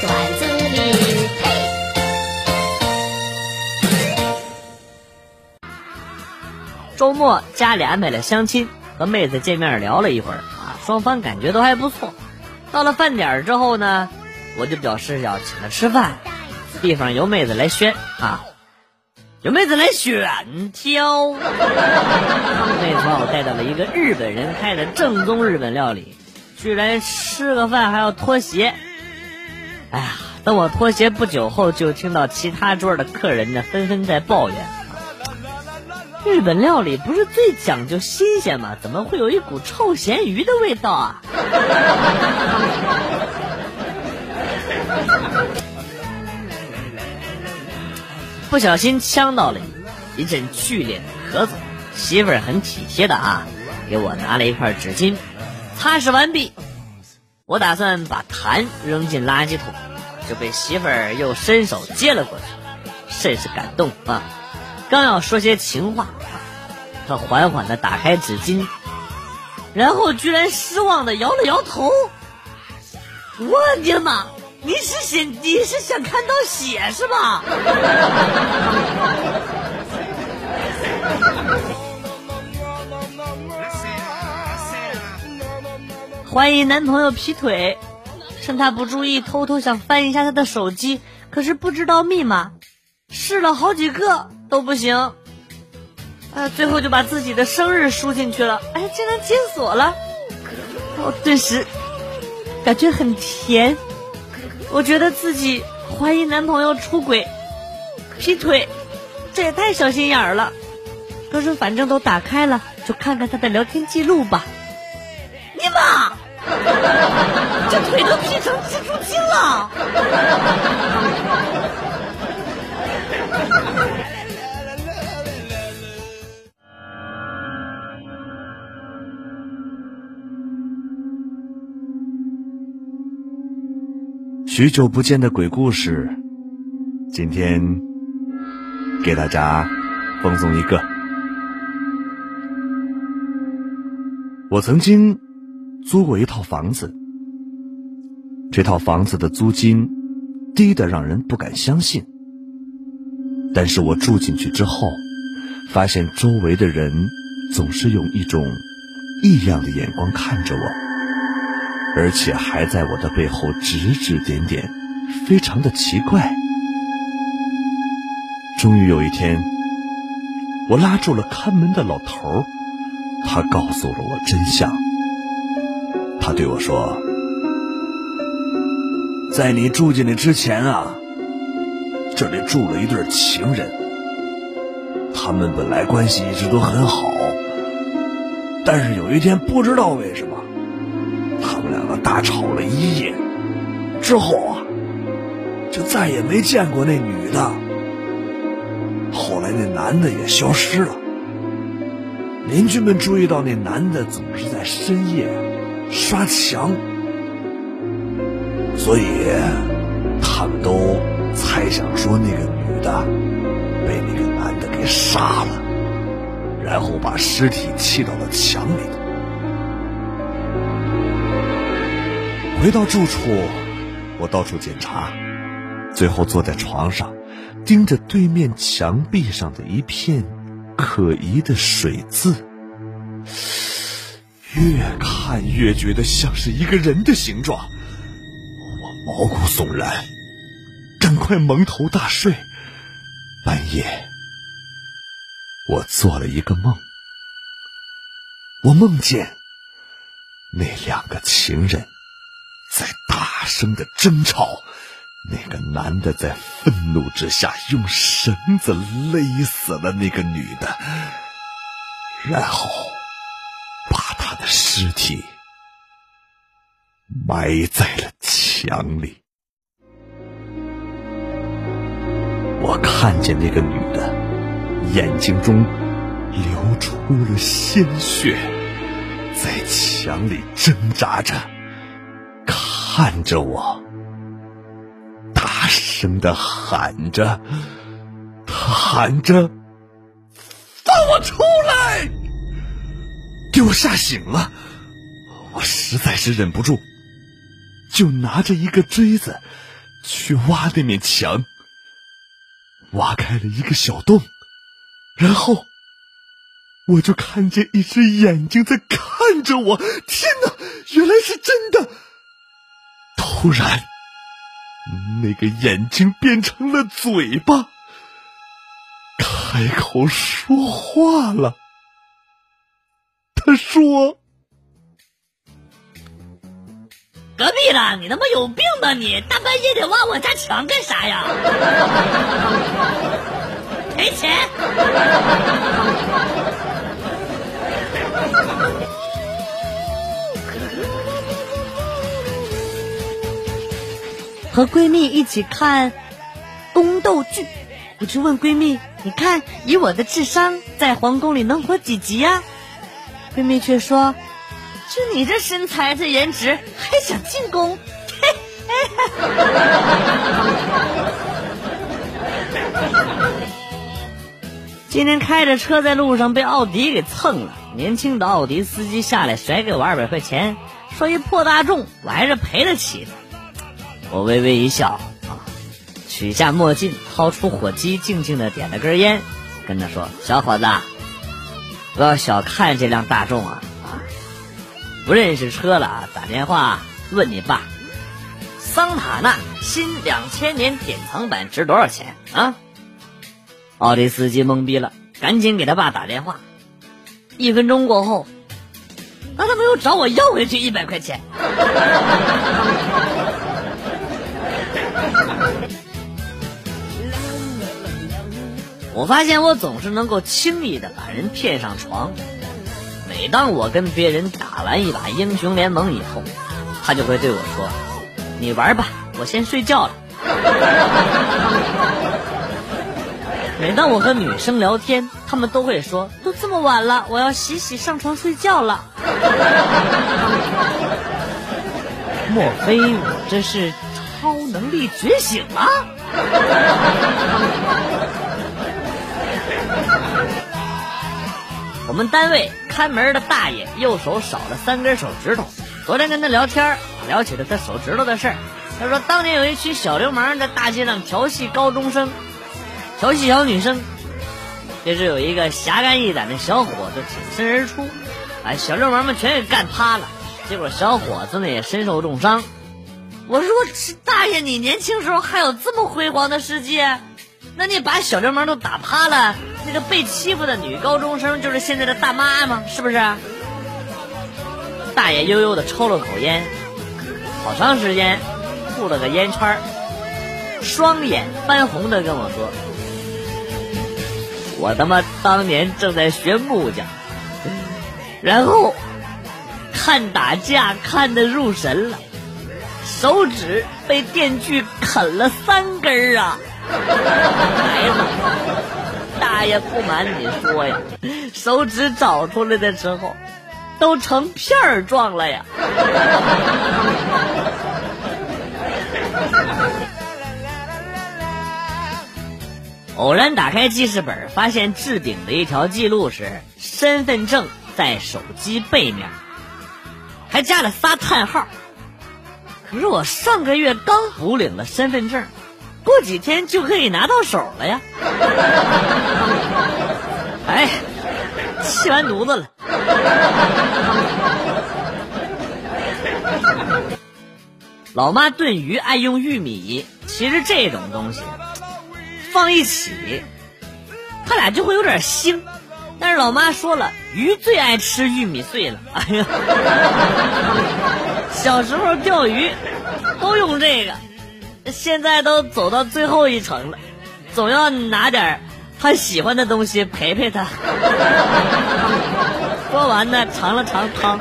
段子里。周末家里安排了相亲，和妹子见面聊了一会儿啊，双方感觉都还不错。到了饭点之后呢，我就表示要请她吃饭，地方由妹子来选啊，由妹子来选挑。妹子把我带到了一个日本人开的正宗日本料理，居然吃个饭还要脱鞋，哎呀，等我脱鞋不久后，就听到其他桌的客人呢纷纷在抱怨。日本料理不是最讲究新鲜吗？怎么会有一股臭咸鱼的味道啊？不小心呛到了你，一阵剧烈的咳嗽。媳妇儿很体贴的啊，给我拿了一块纸巾，擦拭完毕。我打算把痰扔进垃圾桶，就被媳妇儿又伸手接了过去，甚是感动啊。刚要说些情话，他缓缓的打开纸巾，然后居然失望的摇了摇头。我的妈！你是想你是想看到血是吧？欢迎男朋友劈腿，趁他不注意，偷偷想翻一下他的手机，可是不知道密码，试了好几个。都不行，啊，最后就把自己的生日输进去了，哎，竟然解锁了，我顿时感觉很甜，我觉得自己怀疑男朋友出轨、劈腿，这也太小心眼儿了。可是反正都打开了，就看看他的聊天记录吧。你妈，这腿都劈成蜘蛛精了！许久不见的鬼故事，今天给大家奉送一个。我曾经租过一套房子，这套房子的租金低的让人不敢相信。但是我住进去之后，发现周围的人总是用一种异样的眼光看着我。而且还在我的背后指指点点，非常的奇怪。终于有一天，我拉住了看门的老头他告诉了我真相。他对我说：“在你住进来之前啊，这里住了一对情人，他们本来关系一直都很好，但是有一天不知道为什么。”他们两个大吵了一夜之后啊，就再也没见过那女的。后来那男的也消失了。邻居们注意到那男的总是在深夜刷墙，所以他们都猜想说那个女的被那个男的给杀了，然后把尸体砌到了墙里头。回到住处，我到处检查，最后坐在床上，盯着对面墙壁上的一片可疑的水渍，越看越觉得像是一个人的形状，毛骨悚然，赶快蒙头大睡。半夜，我做了一个梦，我梦见那两个情人。在大声的争吵，那个男的在愤怒之下用绳子勒死了那个女的，然后把她的尸体埋在了墙里。我看见那个女的眼睛中流出了鲜血，在墙里挣扎着。看着我，大声的喊着，他喊着：“放我出来！”给我吓醒了，我实在是忍不住，就拿着一个锥子去挖那面墙，挖开了一个小洞，然后我就看见一只眼睛在看着我。天哪，原来是真的！突然，那个眼睛变成了嘴巴，开口说话了。他说：“隔壁的，你他妈有病吧你？大半夜的挖我家墙干啥呀？赔钱！” 和闺蜜一起看宫斗剧，我就问闺蜜：“你看，以我的智商，在皇宫里能活几集呀？”闺蜜却说：“就你这身材、这颜值，还想进宫？” 今天开着车在路上被奥迪给蹭了，年轻的奥迪司机下来甩给我二百块钱，说一破大众我还是赔得起的。我微微一笑，啊，取下墨镜，掏出火机，静静的点了根烟，跟他说：“小伙子，不要小看这辆大众啊！不认识车了，打电话问你爸，桑塔纳新两千年典藏版值多少钱啊？”奥迪司机懵逼了，赶紧给他爸打电话。一分钟过后，那他没有找我要回去一百块钱。我发现我总是能够轻易的把人骗上床。每当我跟别人打完一把英雄联盟以后，他就会对我说：“你玩吧，我先睡觉了。”每当我和女生聊天，他们都会说：“都这么晚了，我要洗洗上床睡觉了。”莫非我这是超能力觉醒了？我们单位看门的大爷右手少了三根手指头，昨天跟他聊天，聊起了他手指头的事儿。他说，当年有一群小流氓在大街上调戏高中生。调戏小女生，这时有一个侠肝义胆的小伙子挺身而出，把小流氓们全给干趴了。结果小伙子呢也身受重伤。我说：“大爷，你年轻时候还有这么辉煌的事迹？那你把小流氓都打趴了，那个被欺负的女高中生就是现在的大妈吗？是不是？”大爷悠悠的抽了口烟，好长时间，吐了个烟圈双眼翻红的跟我说。我他妈当年正在学木匠，然后看打架看得入神了，手指被电锯啃了三根儿啊！孩子，大爷不瞒你说呀，手指找出来的时候都成片儿状了呀！偶然打开记事本，发现置顶的一条记录是身份证在手机背面，还加了仨叹号。可是我上个月刚补领了身份证，过几天就可以拿到手了呀！哎，气完犊子了。老妈炖鱼爱用玉米，其实这种东西。放一起，他俩就会有点腥。但是老妈说了，鱼最爱吃玉米碎了。哎呀，小时候钓鱼都用这个，现在都走到最后一程了，总要拿点他喜欢的东西陪陪他。说完呢，尝了尝汤，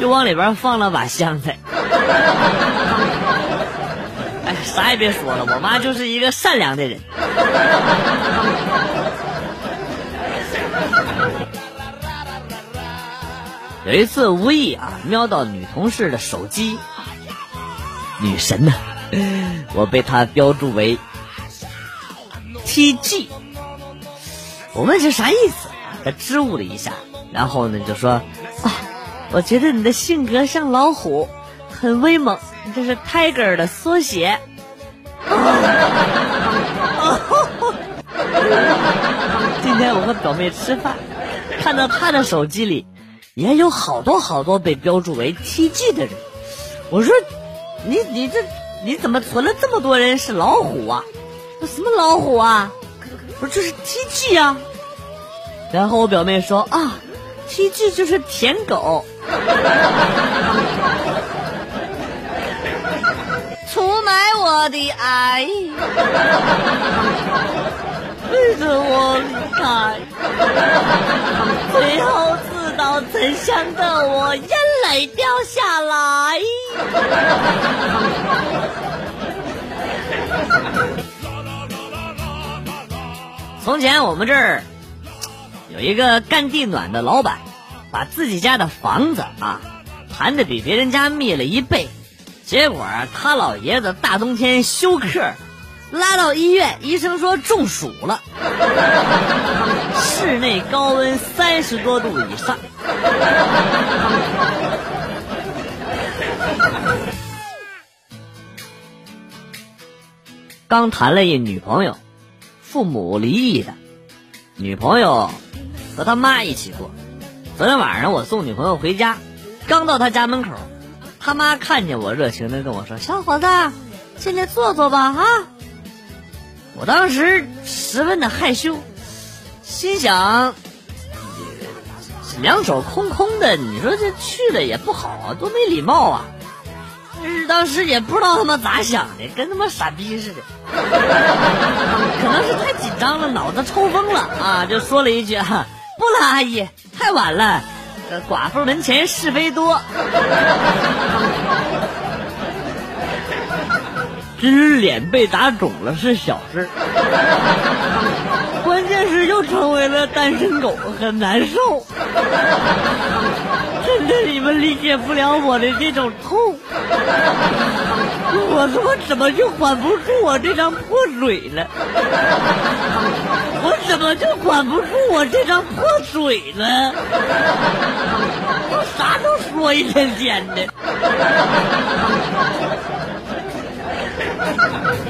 又往里边放了把香菜。哎，啥也别说了，我妈就是一个善良的人。有一次无意啊瞄到女同事的手机，女神呢，我被他标注为 T G。我问是啥意思，他支吾了一下，然后呢就说啊，我觉得你的性格像老虎，很威猛，这是 Tiger 的缩写。今天我和表妹吃饭，看到她的手机里也有好多好多被标注为 TG 的人。我说，你你这你怎么存了这么多人是老虎啊？什么老虎啊？不是这是 TG 啊？然后我表妹说啊，TG 就是舔狗。出卖我的爱，背着我离开，最后自导真相的我眼泪掉下来。从前我们这儿有一个干地暖的老板，把自己家的房子啊盘的比别人家密了一倍。结果他老爷子大冬天休克，拉到医院，医生说中暑了，室内高温三十多度以上。刚谈了一女朋友，父母离异的，女朋友和他妈一起过。昨天晚上我送女朋友回家，刚到他家门口。他妈看见我，热情的跟我说：“小伙子，进来坐坐吧，啊！”我当时十分的害羞，心想：两手空空的，你说这去了也不好，多没礼貌啊！是当时也不知道他妈咋想的，跟他妈傻逼似的，可能是太紧张了，脑子抽风了啊，就说了一句：“哈，不了，阿姨，太晚了。”寡妇门前是非多，只是脸被打肿了是小事，关键是又成为了单身狗，很难受。理解不了我的这种痛。我他妈怎么就管不住我这张破嘴了？我怎么就管不住我这张破嘴了？我啥都说一天天的。